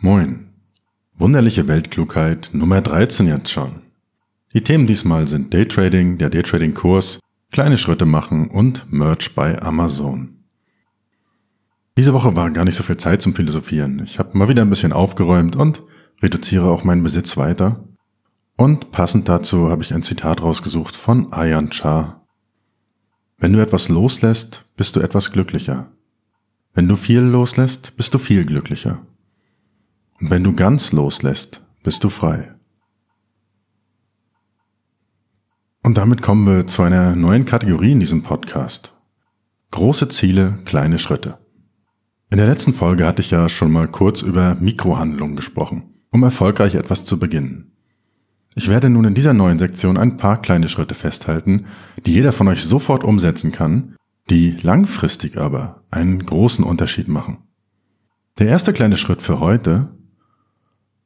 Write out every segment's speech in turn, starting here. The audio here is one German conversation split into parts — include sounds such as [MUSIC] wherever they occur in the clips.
Moin. Wunderliche Weltklugheit Nummer 13 jetzt schon. Die Themen diesmal sind Daytrading, der Daytrading-Kurs, kleine Schritte machen und Merch bei Amazon. Diese Woche war gar nicht so viel Zeit zum Philosophieren. Ich habe mal wieder ein bisschen aufgeräumt und reduziere auch meinen Besitz weiter. Und passend dazu habe ich ein Zitat rausgesucht von Ayan Shah. Wenn du etwas loslässt, bist du etwas glücklicher. Wenn du viel loslässt, bist du viel glücklicher. Und wenn du ganz loslässt, bist du frei. Und damit kommen wir zu einer neuen Kategorie in diesem Podcast. Große Ziele, kleine Schritte. In der letzten Folge hatte ich ja schon mal kurz über Mikrohandlungen gesprochen, um erfolgreich etwas zu beginnen. Ich werde nun in dieser neuen Sektion ein paar kleine Schritte festhalten, die jeder von euch sofort umsetzen kann, die langfristig aber einen großen Unterschied machen. Der erste kleine Schritt für heute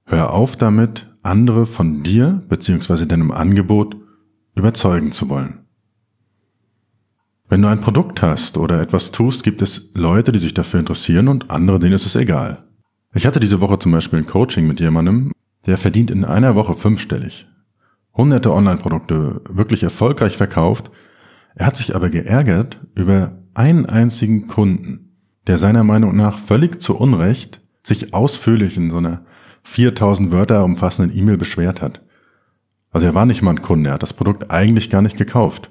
Hör auf damit, andere von dir bzw. deinem Angebot überzeugen zu wollen. Wenn du ein Produkt hast oder etwas tust, gibt es Leute, die sich dafür interessieren und andere, denen ist es egal. Ich hatte diese Woche zum Beispiel ein Coaching mit jemandem, der verdient in einer Woche fünfstellig. Hunderte Online-Produkte wirklich erfolgreich verkauft. Er hat sich aber geärgert über einen einzigen Kunden, der seiner Meinung nach völlig zu Unrecht sich ausführlich in so einer 4000 Wörter umfassenden E-Mail beschwert hat. Also er war nicht mal ein Kunde, er hat das Produkt eigentlich gar nicht gekauft.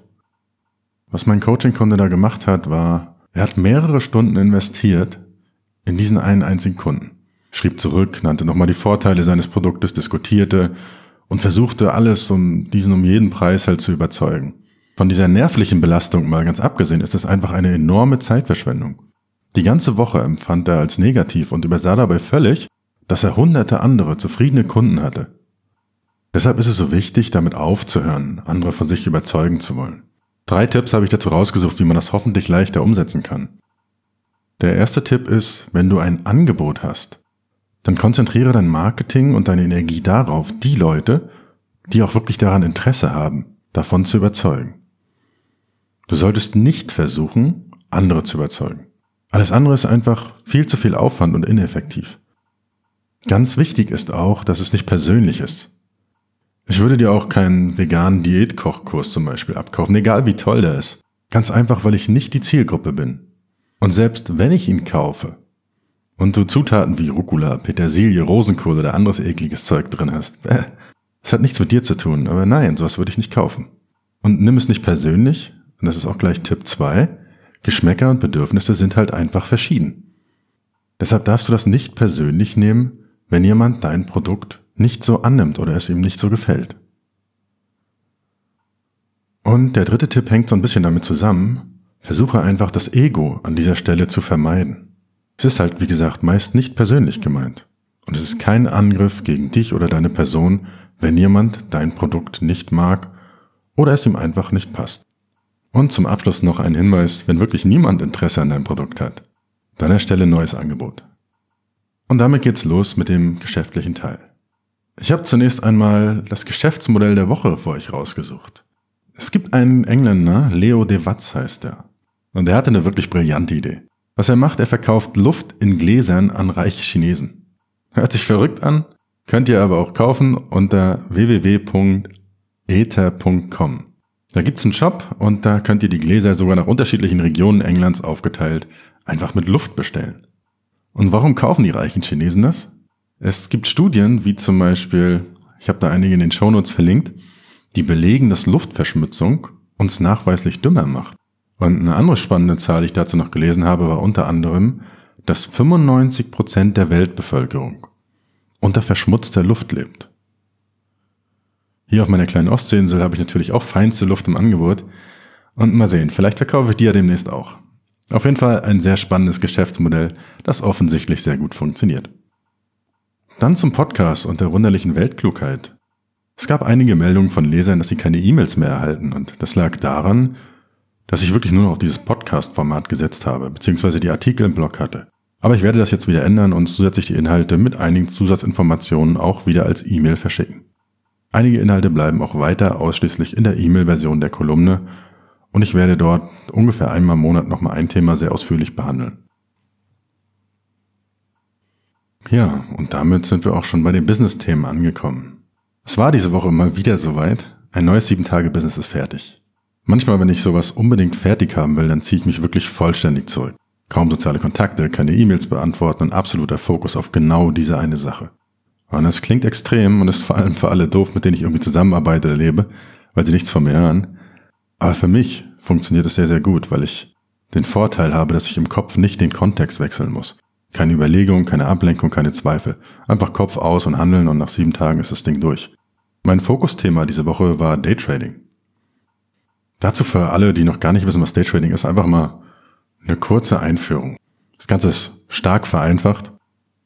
Was mein Coaching-Kunde da gemacht hat, war, er hat mehrere Stunden investiert in diesen einen einzigen Kunden. Schrieb zurück, nannte nochmal die Vorteile seines Produktes, diskutierte und versuchte alles, um diesen um jeden Preis halt zu überzeugen. Von dieser nervlichen Belastung mal ganz abgesehen, ist es einfach eine enorme Zeitverschwendung. Die ganze Woche empfand er als negativ und übersah dabei völlig, dass er hunderte andere zufriedene Kunden hatte. Deshalb ist es so wichtig, damit aufzuhören, andere von sich überzeugen zu wollen. Drei Tipps habe ich dazu rausgesucht, wie man das hoffentlich leichter umsetzen kann. Der erste Tipp ist, wenn du ein Angebot hast, dann konzentriere dein Marketing und deine Energie darauf, die Leute, die auch wirklich daran Interesse haben, davon zu überzeugen. Du solltest nicht versuchen, andere zu überzeugen. Alles andere ist einfach viel zu viel Aufwand und ineffektiv. Ganz wichtig ist auch, dass es nicht persönlich ist. Ich würde dir auch keinen veganen Diätkochkurs zum Beispiel abkaufen, egal wie toll der ist. Ganz einfach, weil ich nicht die Zielgruppe bin. Und selbst wenn ich ihn kaufe und du Zutaten wie Rucola, Petersilie, Rosenkohl oder anderes ekliges Zeug drin hast, äh, das hat nichts mit dir zu tun, aber nein, sowas würde ich nicht kaufen. Und nimm es nicht persönlich, und das ist auch gleich Tipp 2, Geschmäcker und Bedürfnisse sind halt einfach verschieden. Deshalb darfst du das nicht persönlich nehmen, wenn jemand dein Produkt nicht so annimmt oder es ihm nicht so gefällt. Und der dritte Tipp hängt so ein bisschen damit zusammen, versuche einfach das Ego an dieser Stelle zu vermeiden. Es ist halt, wie gesagt, meist nicht persönlich gemeint. Und es ist kein Angriff gegen dich oder deine Person, wenn jemand dein Produkt nicht mag oder es ihm einfach nicht passt. Und zum Abschluss noch ein Hinweis, wenn wirklich niemand Interesse an deinem Produkt hat, dann erstelle neues Angebot. Und damit geht's los mit dem geschäftlichen Teil. Ich habe zunächst einmal das Geschäftsmodell der Woche für euch rausgesucht. Es gibt einen Engländer, Leo de Watz heißt er. Und er hatte eine wirklich brillante Idee. Was er macht, er verkauft Luft in Gläsern an reiche Chinesen. Hört sich verrückt an, könnt ihr aber auch kaufen unter www.ether.com. Da gibt's einen Shop und da könnt ihr die Gläser sogar nach unterschiedlichen Regionen Englands aufgeteilt einfach mit Luft bestellen. Und warum kaufen die reichen Chinesen das? Es gibt Studien, wie zum Beispiel, ich habe da einige in den Shownotes verlinkt, die belegen, dass Luftverschmutzung uns nachweislich dümmer macht. Und eine andere spannende Zahl, die ich dazu noch gelesen habe, war unter anderem, dass 95 Prozent der Weltbevölkerung unter verschmutzter Luft lebt. Hier auf meiner kleinen Ostseeinsel habe ich natürlich auch feinste Luft im Angebot. Und mal sehen, vielleicht verkaufe ich die ja demnächst auch. Auf jeden Fall ein sehr spannendes Geschäftsmodell, das offensichtlich sehr gut funktioniert. Dann zum Podcast und der wunderlichen Weltklugheit. Es gab einige Meldungen von Lesern, dass sie keine E-Mails mehr erhalten und das lag daran, dass ich wirklich nur noch auf dieses Podcast-Format gesetzt habe, beziehungsweise die Artikel im Blog hatte. Aber ich werde das jetzt wieder ändern und zusätzlich die Inhalte mit einigen Zusatzinformationen auch wieder als E-Mail verschicken. Einige Inhalte bleiben auch weiter ausschließlich in der E-Mail-Version der Kolumne und ich werde dort ungefähr einmal im Monat nochmal ein Thema sehr ausführlich behandeln. Ja, und damit sind wir auch schon bei den Business-Themen angekommen. Es war diese Woche mal wieder soweit. Ein neues 7-Tage-Business ist fertig. Manchmal, wenn ich sowas unbedingt fertig haben will, dann ziehe ich mich wirklich vollständig zurück. Kaum soziale Kontakte, keine E-Mails beantworten und absoluter Fokus auf genau diese eine Sache. Und das klingt extrem und ist vor allem für alle doof, mit denen ich irgendwie zusammenarbeite oder lebe, weil sie nichts von mir hören. Aber für mich funktioniert es sehr, sehr gut, weil ich den Vorteil habe, dass ich im Kopf nicht den Kontext wechseln muss. Keine Überlegung, keine Ablenkung, keine Zweifel. Einfach Kopf aus und handeln und nach sieben Tagen ist das Ding durch. Mein Fokusthema diese Woche war Daytrading. Dazu für alle, die noch gar nicht wissen, was Daytrading ist, einfach mal eine kurze Einführung. Das Ganze ist stark vereinfacht,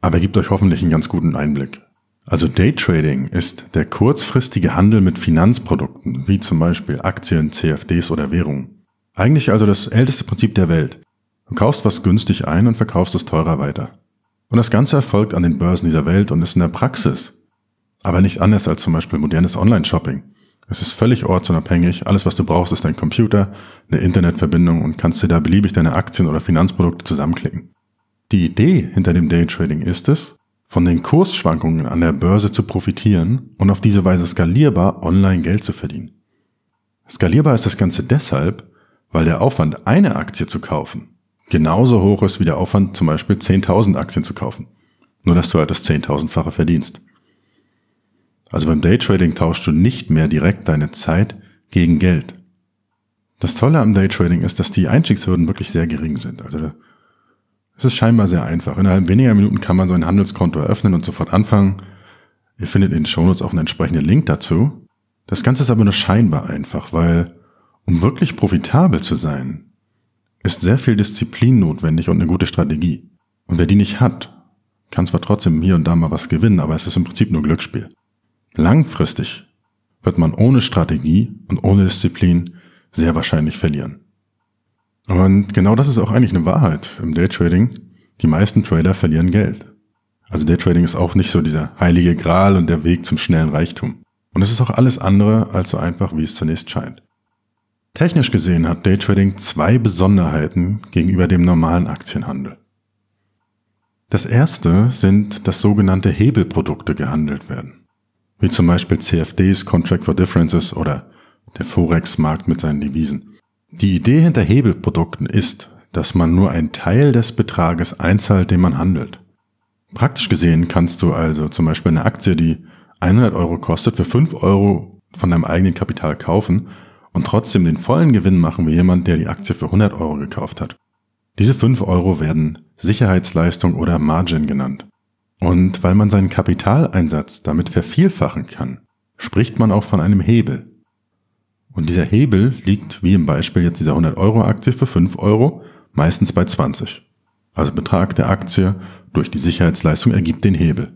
aber gibt euch hoffentlich einen ganz guten Einblick. Also Daytrading ist der kurzfristige Handel mit Finanzprodukten, wie zum Beispiel Aktien, CFDs oder Währungen. Eigentlich also das älteste Prinzip der Welt. Du kaufst was günstig ein und verkaufst es teurer weiter. Und das Ganze erfolgt an den Börsen dieser Welt und ist in der Praxis. Aber nicht anders als zum Beispiel modernes Online-Shopping. Es ist völlig ortsunabhängig. Alles, was du brauchst, ist dein Computer, eine Internetverbindung und kannst dir da beliebig deine Aktien oder Finanzprodukte zusammenklicken. Die Idee hinter dem Daytrading ist es, von den Kursschwankungen an der Börse zu profitieren und auf diese Weise skalierbar online Geld zu verdienen. Skalierbar ist das Ganze deshalb, weil der Aufwand, eine Aktie zu kaufen, genauso hoch ist wie der Aufwand, zum Beispiel 10.000 Aktien zu kaufen. Nur dass du halt das 10.000-fache verdienst. Also beim Daytrading tauschst du nicht mehr direkt deine Zeit gegen Geld. Das Tolle am Daytrading ist, dass die Einstiegshürden wirklich sehr gering sind. Also es ist scheinbar sehr einfach. Innerhalb weniger Minuten kann man so ein Handelskonto eröffnen und sofort anfangen. Ihr findet in den Shownotes auch einen entsprechenden Link dazu. Das Ganze ist aber nur scheinbar einfach, weil um wirklich profitabel zu sein, ist sehr viel Disziplin notwendig und eine gute Strategie. Und wer die nicht hat, kann zwar trotzdem hier und da mal was gewinnen, aber es ist im Prinzip nur Glücksspiel. Langfristig wird man ohne Strategie und ohne Disziplin sehr wahrscheinlich verlieren. Und genau das ist auch eigentlich eine Wahrheit im Daytrading. Die meisten Trader verlieren Geld. Also Daytrading ist auch nicht so dieser heilige Gral und der Weg zum schnellen Reichtum. Und es ist auch alles andere als so einfach, wie es zunächst scheint. Technisch gesehen hat Daytrading zwei Besonderheiten gegenüber dem normalen Aktienhandel. Das erste sind, dass sogenannte Hebelprodukte gehandelt werden wie zum Beispiel CFDs, Contract for Differences oder der Forex-Markt mit seinen Devisen. Die Idee hinter Hebelprodukten ist, dass man nur einen Teil des Betrages einzahlt, den man handelt. Praktisch gesehen kannst du also zum Beispiel eine Aktie, die 100 Euro kostet, für 5 Euro von deinem eigenen Kapital kaufen und trotzdem den vollen Gewinn machen wie jemand, der die Aktie für 100 Euro gekauft hat. Diese 5 Euro werden Sicherheitsleistung oder Margin genannt. Und weil man seinen Kapitaleinsatz damit vervielfachen kann, spricht man auch von einem Hebel. Und dieser Hebel liegt, wie im Beispiel jetzt dieser 100 Euro Aktie für 5 Euro, meistens bei 20. Also Betrag der Aktie durch die Sicherheitsleistung ergibt den Hebel.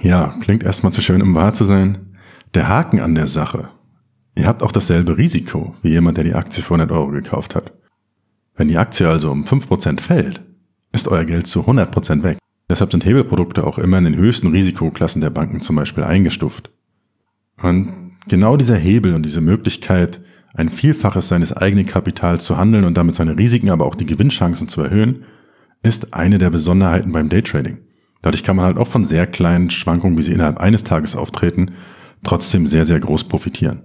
Ja, klingt erstmal zu schön, um wahr zu sein. Der Haken an der Sache. Ihr habt auch dasselbe Risiko wie jemand, der die Aktie für 100 Euro gekauft hat. Wenn die Aktie also um 5% fällt, ist euer Geld zu 100% weg. Deshalb sind Hebelprodukte auch immer in den höchsten Risikoklassen der Banken zum Beispiel eingestuft. Und genau dieser Hebel und diese Möglichkeit, ein Vielfaches seines eigenen Kapitals zu handeln und damit seine Risiken, aber auch die Gewinnchancen zu erhöhen, ist eine der Besonderheiten beim Daytrading. Dadurch kann man halt auch von sehr kleinen Schwankungen, wie sie innerhalb eines Tages auftreten, trotzdem sehr, sehr groß profitieren.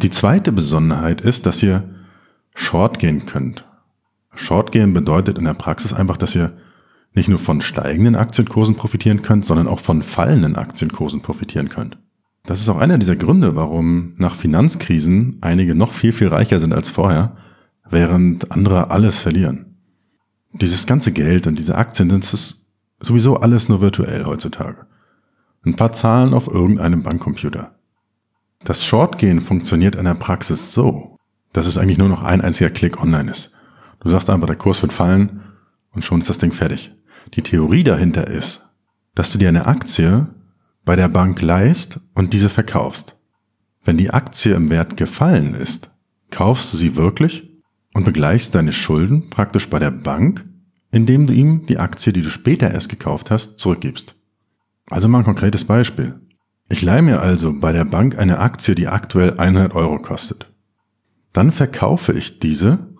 Die zweite Besonderheit ist, dass ihr Short gehen könnt. Short gehen bedeutet in der Praxis einfach, dass ihr nicht nur von steigenden Aktienkursen profitieren könnt, sondern auch von fallenden Aktienkursen profitieren könnt. Das ist auch einer dieser Gründe, warum nach Finanzkrisen einige noch viel, viel reicher sind als vorher, während andere alles verlieren. Dieses ganze Geld und diese Aktien sind es sowieso alles nur virtuell heutzutage. Ein paar Zahlen auf irgendeinem Bankcomputer. Das Shortgehen funktioniert in der Praxis so, dass es eigentlich nur noch ein einziger Klick online ist. Du sagst einfach, der Kurs wird fallen und schon ist das Ding fertig. Die Theorie dahinter ist, dass du dir eine Aktie bei der Bank leist und diese verkaufst. Wenn die Aktie im Wert gefallen ist, kaufst du sie wirklich und begleichst deine Schulden praktisch bei der Bank, indem du ihm die Aktie, die du später erst gekauft hast, zurückgibst. Also mal ein konkretes Beispiel. Ich leihe mir also bei der Bank eine Aktie, die aktuell 100 Euro kostet. Dann verkaufe ich diese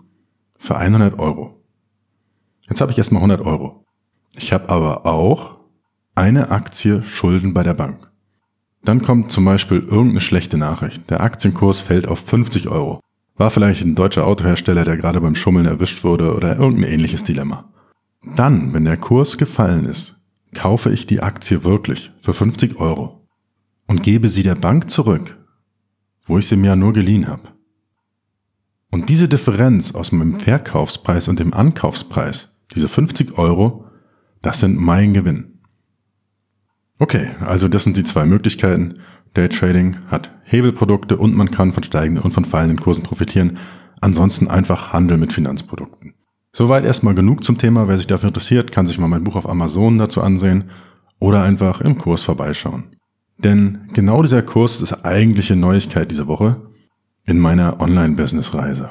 für 100 Euro. Jetzt habe ich erstmal 100 Euro. Ich habe aber auch eine Aktie Schulden bei der Bank. Dann kommt zum Beispiel irgendeine schlechte Nachricht. Der Aktienkurs fällt auf 50 Euro. War vielleicht ein deutscher Autohersteller, der gerade beim Schummeln erwischt wurde oder irgendein ähnliches Dilemma. Dann, wenn der Kurs gefallen ist, kaufe ich die Aktie wirklich für 50 Euro und gebe sie der Bank zurück, wo ich sie mir ja nur geliehen habe. Und diese Differenz aus meinem Verkaufspreis und dem Ankaufspreis, diese 50 Euro, das sind mein Gewinn. Okay, also das sind die zwei Möglichkeiten. Daytrading hat Hebelprodukte und man kann von steigenden und von fallenden Kursen profitieren. Ansonsten einfach Handel mit Finanzprodukten. Soweit erstmal genug zum Thema. Wer sich dafür interessiert, kann sich mal mein Buch auf Amazon dazu ansehen oder einfach im Kurs vorbeischauen. Denn genau dieser Kurs ist eigentliche Neuigkeit diese Woche in meiner Online-Business-Reise.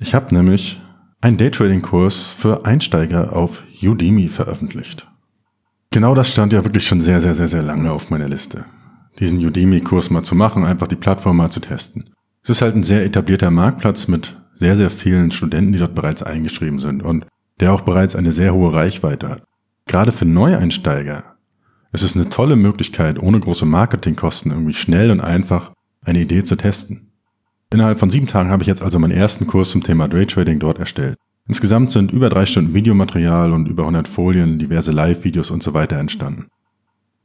Ich habe nämlich einen Daytrading-Kurs für Einsteiger auf Udemy veröffentlicht. Genau das stand ja wirklich schon sehr, sehr, sehr, sehr lange auf meiner Liste. Diesen Udemy-Kurs mal zu machen, einfach die Plattform mal zu testen. Es ist halt ein sehr etablierter Marktplatz mit sehr, sehr vielen Studenten, die dort bereits eingeschrieben sind und der auch bereits eine sehr hohe Reichweite hat. Gerade für Neueinsteiger ist es eine tolle Möglichkeit, ohne große Marketingkosten irgendwie schnell und einfach eine Idee zu testen. Innerhalb von sieben Tagen habe ich jetzt also meinen ersten Kurs zum Thema Daytrading dort erstellt. Insgesamt sind über drei Stunden Videomaterial und über 100 Folien, diverse Live-Videos und so weiter entstanden.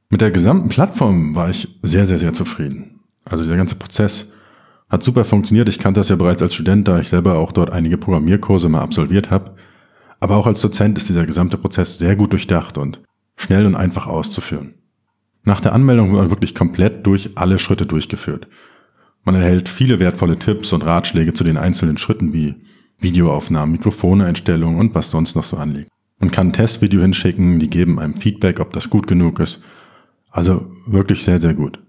Mit der gesamten Plattform war ich sehr, sehr, sehr zufrieden. Also dieser ganze Prozess hat super funktioniert. Ich kannte das ja bereits als Student, da ich selber auch dort einige Programmierkurse mal absolviert habe. Aber auch als Dozent ist dieser gesamte Prozess sehr gut durchdacht und schnell und einfach auszuführen. Nach der Anmeldung wird man wirklich komplett durch alle Schritte durchgeführt. Man erhält viele wertvolle Tipps und Ratschläge zu den einzelnen Schritten wie Videoaufnahmen, Mikrofoneinstellungen und was sonst noch so anliegt. Man kann ein Testvideo hinschicken, die geben einem Feedback, ob das gut genug ist. Also wirklich sehr, sehr gut.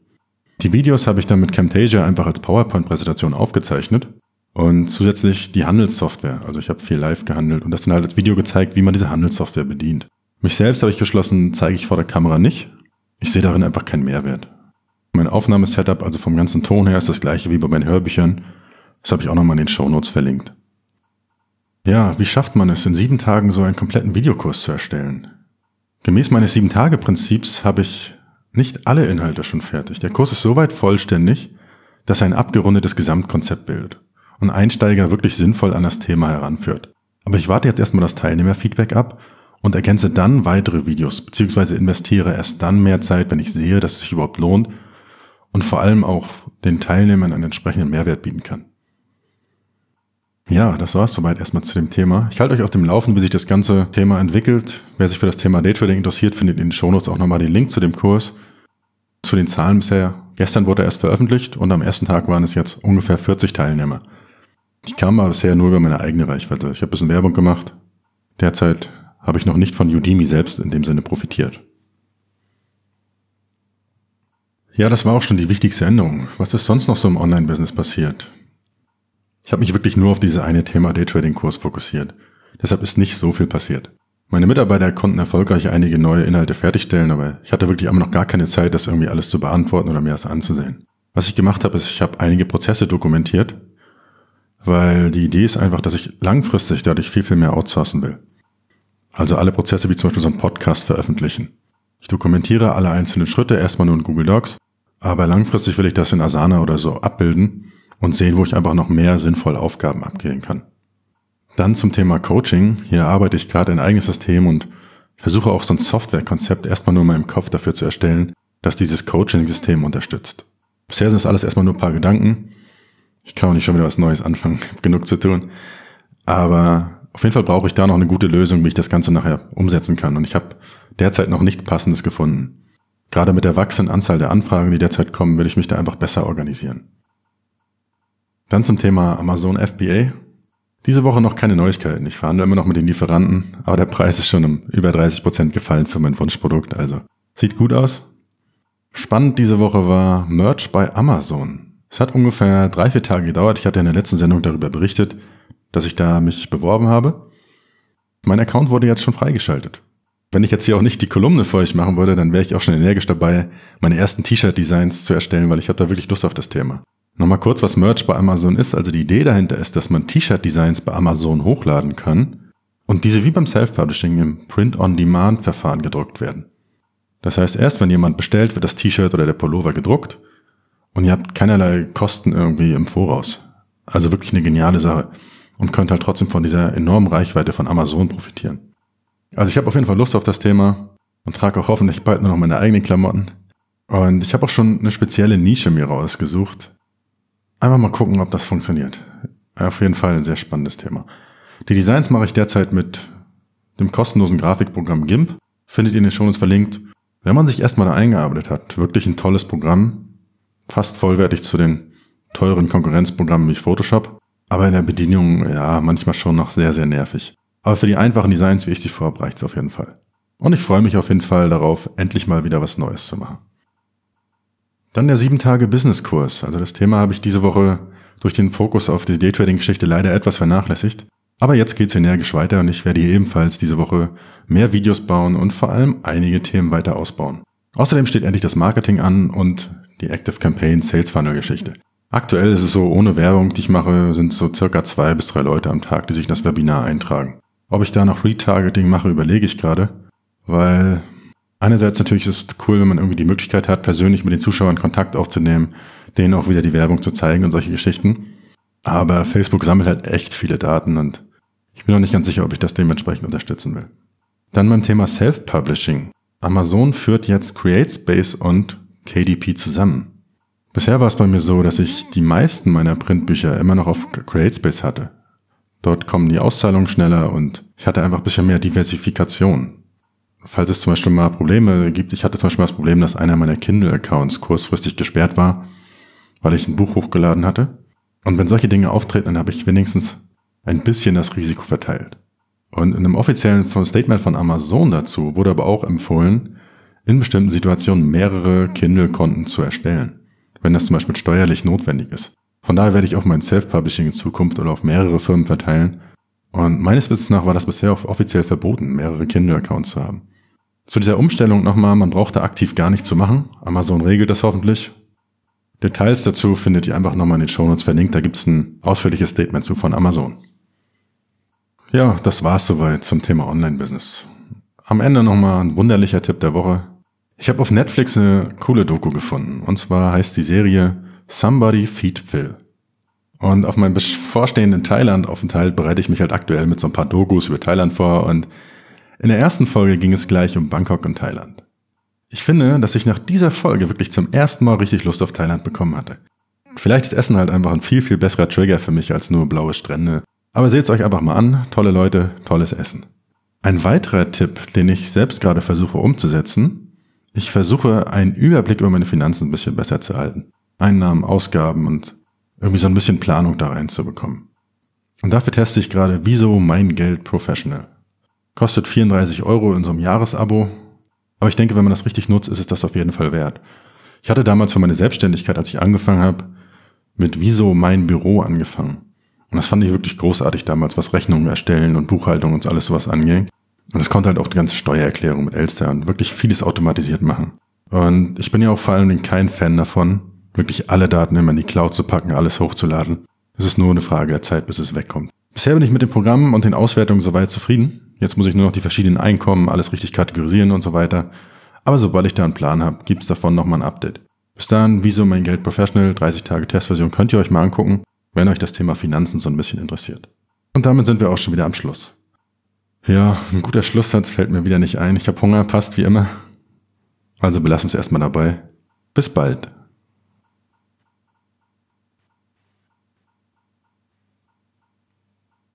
Die Videos habe ich dann mit Camtasia einfach als PowerPoint-Präsentation aufgezeichnet und zusätzlich die Handelssoftware. Also ich habe viel live gehandelt und das dann halt als Video gezeigt, wie man diese Handelssoftware bedient. Mich selbst habe ich geschlossen, zeige ich vor der Kamera nicht. Ich sehe darin einfach keinen Mehrwert. Mein Aufnahmesetup, also vom ganzen Ton her, ist das gleiche wie bei meinen Hörbüchern. Das habe ich auch nochmal in den Shownotes verlinkt. Ja, wie schafft man es, in sieben Tagen so einen kompletten Videokurs zu erstellen? Gemäß meines Sieben-Tage-Prinzips habe ich nicht alle Inhalte schon fertig. Der Kurs ist soweit vollständig, dass er ein abgerundetes Gesamtkonzept bildet und Einsteiger wirklich sinnvoll an das Thema heranführt. Aber ich warte jetzt erstmal das Teilnehmerfeedback ab und ergänze dann weitere Videos, beziehungsweise investiere erst dann mehr Zeit, wenn ich sehe, dass es sich überhaupt lohnt und vor allem auch den Teilnehmern einen entsprechenden Mehrwert bieten kann. Ja, das war's soweit erstmal zu dem Thema. Ich halte euch auf dem Laufen, wie sich das ganze Thema entwickelt. Wer sich für das Thema Daytrading interessiert, findet in den Shownotes auch nochmal den Link zu dem Kurs. Zu den Zahlen bisher. Gestern wurde er erst veröffentlicht und am ersten Tag waren es jetzt ungefähr 40 Teilnehmer. Ich kam aber bisher nur über meine eigene Reichweite. Ich habe ein bisschen Werbung gemacht. Derzeit habe ich noch nicht von Udemy selbst in dem Sinne profitiert. Ja, das war auch schon die wichtigste Änderung. Was ist sonst noch so im Online-Business passiert? Ich habe mich wirklich nur auf dieses eine Thema Daytrading-Kurs fokussiert. Deshalb ist nicht so viel passiert. Meine Mitarbeiter konnten erfolgreich einige neue Inhalte fertigstellen, aber ich hatte wirklich immer noch gar keine Zeit, das irgendwie alles zu beantworten oder mir das anzusehen. Was ich gemacht habe, ist, ich habe einige Prozesse dokumentiert, weil die Idee ist einfach, dass ich langfristig dadurch viel, viel mehr outsourcen will. Also alle Prozesse wie zum Beispiel so einen Podcast veröffentlichen. Ich dokumentiere alle einzelnen Schritte erstmal nur in Google Docs, aber langfristig will ich das in Asana oder so abbilden und sehen, wo ich einfach noch mehr sinnvolle Aufgaben abgehen kann. Dann zum Thema Coaching. Hier arbeite ich gerade ein eigenes System und versuche auch so ein Softwarekonzept erstmal nur in meinem Kopf dafür zu erstellen, dass dieses Coaching-System unterstützt. Bisher sind es alles erstmal nur ein paar Gedanken. Ich kann auch nicht schon wieder was Neues anfangen, [LAUGHS] genug zu tun. Aber auf jeden Fall brauche ich da noch eine gute Lösung, wie ich das Ganze nachher umsetzen kann. Und ich habe derzeit noch nicht passendes gefunden. Gerade mit der wachsenden Anzahl der Anfragen, die derzeit kommen, will ich mich da einfach besser organisieren. Dann zum Thema Amazon FBA. Diese Woche noch keine Neuigkeiten. Ich verhandle immer noch mit den Lieferanten, aber der Preis ist schon um über 30 Prozent gefallen für mein Wunschprodukt, also sieht gut aus. Spannend diese Woche war Merch bei Amazon. Es hat ungefähr drei, vier Tage gedauert. Ich hatte in der letzten Sendung darüber berichtet, dass ich da mich beworben habe. Mein Account wurde jetzt schon freigeschaltet. Wenn ich jetzt hier auch nicht die Kolumne für euch machen würde, dann wäre ich auch schon energisch dabei, meine ersten T-Shirt-Designs zu erstellen, weil ich habe da wirklich Lust auf das Thema. Nochmal kurz, was Merch bei Amazon ist. Also die Idee dahinter ist, dass man T-Shirt-Designs bei Amazon hochladen kann und diese wie beim Self-Publishing im Print-on-Demand-Verfahren gedruckt werden. Das heißt, erst wenn jemand bestellt, wird das T-Shirt oder der Pullover gedruckt und ihr habt keinerlei Kosten irgendwie im Voraus. Also wirklich eine geniale Sache und könnt halt trotzdem von dieser enormen Reichweite von Amazon profitieren. Also ich habe auf jeden Fall Lust auf das Thema und trage auch hoffentlich bald nur noch meine eigenen Klamotten. Und ich habe auch schon eine spezielle Nische mir rausgesucht. Einfach mal gucken, ob das funktioniert. Auf jeden Fall ein sehr spannendes Thema. Die Designs mache ich derzeit mit dem kostenlosen Grafikprogramm GIMP. Findet ihr in den Shownotes verlinkt. Wenn man sich erstmal da eingearbeitet hat, wirklich ein tolles Programm. Fast vollwertig zu den teuren Konkurrenzprogrammen wie Photoshop. Aber in der Bedienung, ja, manchmal schon noch sehr, sehr nervig. Aber für die einfachen Designs, wie ich sie vorhabe, reicht es auf jeden Fall. Und ich freue mich auf jeden Fall darauf, endlich mal wieder was Neues zu machen. Dann der 7-Tage-Business-Kurs. Also das Thema habe ich diese Woche durch den Fokus auf die Daytrading-Geschichte leider etwas vernachlässigt. Aber jetzt geht's energisch weiter und ich werde hier ebenfalls diese Woche mehr Videos bauen und vor allem einige Themen weiter ausbauen. Außerdem steht endlich das Marketing an und die Active Campaign Sales Funnel Geschichte. Aktuell ist es so, ohne Werbung, die ich mache, sind so circa zwei bis drei Leute am Tag, die sich in das Webinar eintragen. Ob ich da noch Retargeting mache, überlege ich gerade, weil einerseits natürlich ist es cool, wenn man irgendwie die Möglichkeit hat, persönlich mit den Zuschauern Kontakt aufzunehmen, denen auch wieder die Werbung zu zeigen und solche Geschichten. Aber Facebook sammelt halt echt viele Daten und ich bin noch nicht ganz sicher, ob ich das dementsprechend unterstützen will. Dann beim Thema Self-Publishing. Amazon führt jetzt CreateSpace und KDP zusammen. Bisher war es bei mir so, dass ich die meisten meiner Printbücher immer noch auf CreateSpace hatte. Dort kommen die Auszahlungen schneller und ich hatte einfach ein bisschen mehr Diversifikation. Falls es zum Beispiel mal Probleme gibt, ich hatte zum Beispiel das Problem, dass einer meiner Kindle-Accounts kurzfristig gesperrt war, weil ich ein Buch hochgeladen hatte. Und wenn solche Dinge auftreten, dann habe ich wenigstens ein bisschen das Risiko verteilt. Und in einem offiziellen Statement von Amazon dazu wurde aber auch empfohlen, in bestimmten Situationen mehrere Kindle-Konten zu erstellen wenn das zum Beispiel steuerlich notwendig ist. Von daher werde ich auch mein Self-Publishing in Zukunft oder auf mehrere Firmen verteilen. Und meines Wissens nach war das bisher offiziell verboten, mehrere Kindle-Accounts zu haben. Zu dieser Umstellung nochmal, man braucht da aktiv gar nichts zu machen. Amazon regelt das hoffentlich. Details dazu findet ihr einfach nochmal in den Shownotes verlinkt. Da gibt's ein ausführliches Statement zu von Amazon. Ja, das war's soweit zum Thema Online-Business. Am Ende nochmal ein wunderlicher Tipp der Woche. Ich habe auf Netflix eine coole Doku gefunden. Und zwar heißt die Serie Somebody Feed Phil. Und auf meinem bevorstehenden Thailand-Aufenthalt bereite ich mich halt aktuell mit so ein paar Dokus über Thailand vor. Und in der ersten Folge ging es gleich um Bangkok und Thailand. Ich finde, dass ich nach dieser Folge wirklich zum ersten Mal richtig Lust auf Thailand bekommen hatte. Vielleicht ist Essen halt einfach ein viel, viel besserer Trigger für mich als nur blaue Strände. Aber seht es euch einfach mal an. Tolle Leute, tolles Essen. Ein weiterer Tipp, den ich selbst gerade versuche umzusetzen, ich versuche einen Überblick über meine Finanzen ein bisschen besser zu halten. Einnahmen, Ausgaben und irgendwie so ein bisschen Planung da reinzubekommen. Und dafür teste ich gerade Wieso mein Geld Professional. Kostet 34 Euro in so einem Jahresabo. Aber ich denke, wenn man das richtig nutzt, ist es das auf jeden Fall wert. Ich hatte damals für meine Selbstständigkeit, als ich angefangen habe, mit Wieso mein Büro angefangen. Und das fand ich wirklich großartig damals, was Rechnungen erstellen und Buchhaltung und alles sowas anging. Und es konnte halt auch die ganze Steuererklärung mit Elster und wirklich vieles automatisiert machen. Und ich bin ja auch vor allem kein Fan davon, wirklich alle Daten immer in die Cloud zu packen, alles hochzuladen. Es ist nur eine Frage der Zeit, bis es wegkommt. Bisher bin ich mit dem Programm und den Auswertungen soweit zufrieden. Jetzt muss ich nur noch die verschiedenen Einkommen, alles richtig kategorisieren und so weiter. Aber sobald ich da einen Plan habe, gibt's davon nochmal ein Update. Bis dann, wieso mein Geld Professional, 30 Tage Testversion, könnt ihr euch mal angucken, wenn euch das Thema Finanzen so ein bisschen interessiert. Und damit sind wir auch schon wieder am Schluss. Ja, ein guter Schlusssatz fällt mir wieder nicht ein. Ich habe Hunger, passt wie immer. Also belassen wir es erstmal dabei. Bis bald.